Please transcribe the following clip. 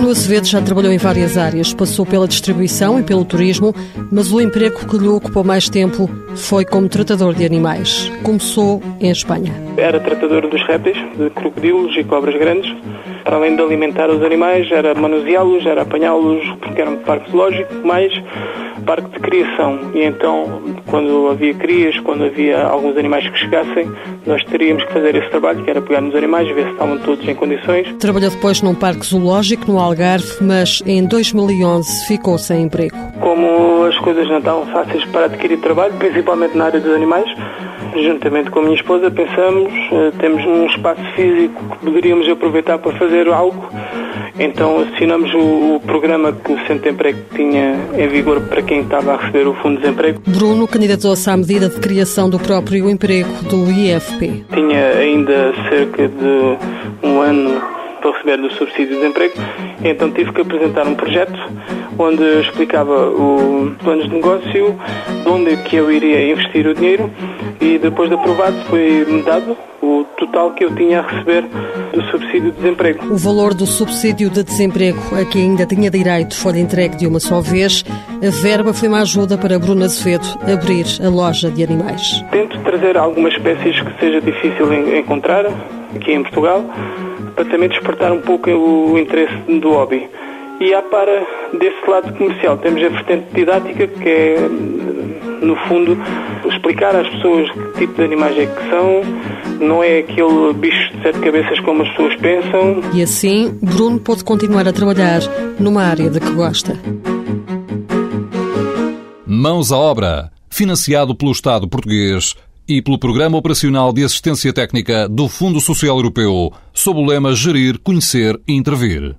Bruno Azevedo já trabalhou em várias áreas, passou pela distribuição e pelo turismo, mas o emprego que lhe ocupou mais tempo foi como tratador de animais. Começou em Espanha. Era tratador dos répteis, de crocodilos e cobras grandes. Para além de alimentar os animais, era manuseá-los, era apanhá-los, porque era um parque zoológico, mais parque de criação. E então, quando havia crias, quando havia alguns animais que chegassem, nós teríamos que fazer esse trabalho, que era pegar nos animais, ver se estavam todos em condições. Trabalhou depois num parque zoológico, no Algarve, mas em 2011 ficou sem emprego. Como as coisas não estavam fáceis para adquirir trabalho, principalmente na área dos animais, juntamente com a minha esposa, pensamos, eh, temos um espaço físico que poderíamos aproveitar para fazer algo. Então assinamos o, o programa que o Centro de Emprego tinha em vigor para quem estava a receber o Fundo de Desemprego. Bruno candidatou-se à medida de criação do próprio emprego do IFP. Tinha ainda cerca de um ano para receber do subsídio de desemprego, então tive que apresentar um projeto onde eu explicava o plano de negócio, de onde é que eu iria investir o dinheiro e depois de aprovado foi-me dado o total que eu tinha a receber do subsídio de desemprego. O valor do subsídio de desemprego a que ainda tinha direito foi entregue de uma só vez. A verba foi uma ajuda para Bruno Azevedo abrir a loja de animais. Tento trazer algumas espécies que seja difícil encontrar aqui em Portugal para também despertar um pouco o interesse do hobby. E há para desse lado comercial, temos a vertente didática que é, no fundo, explicar às pessoas que tipo de animais é que são, não é aquele bicho de sete cabeças como as pessoas pensam. E assim, Bruno pôde continuar a trabalhar numa área de que gosta. Mãos à obra, financiado pelo Estado português e pelo Programa Operacional de Assistência Técnica do Fundo Social Europeu, sob o lema Gerir, Conhecer e Intervir.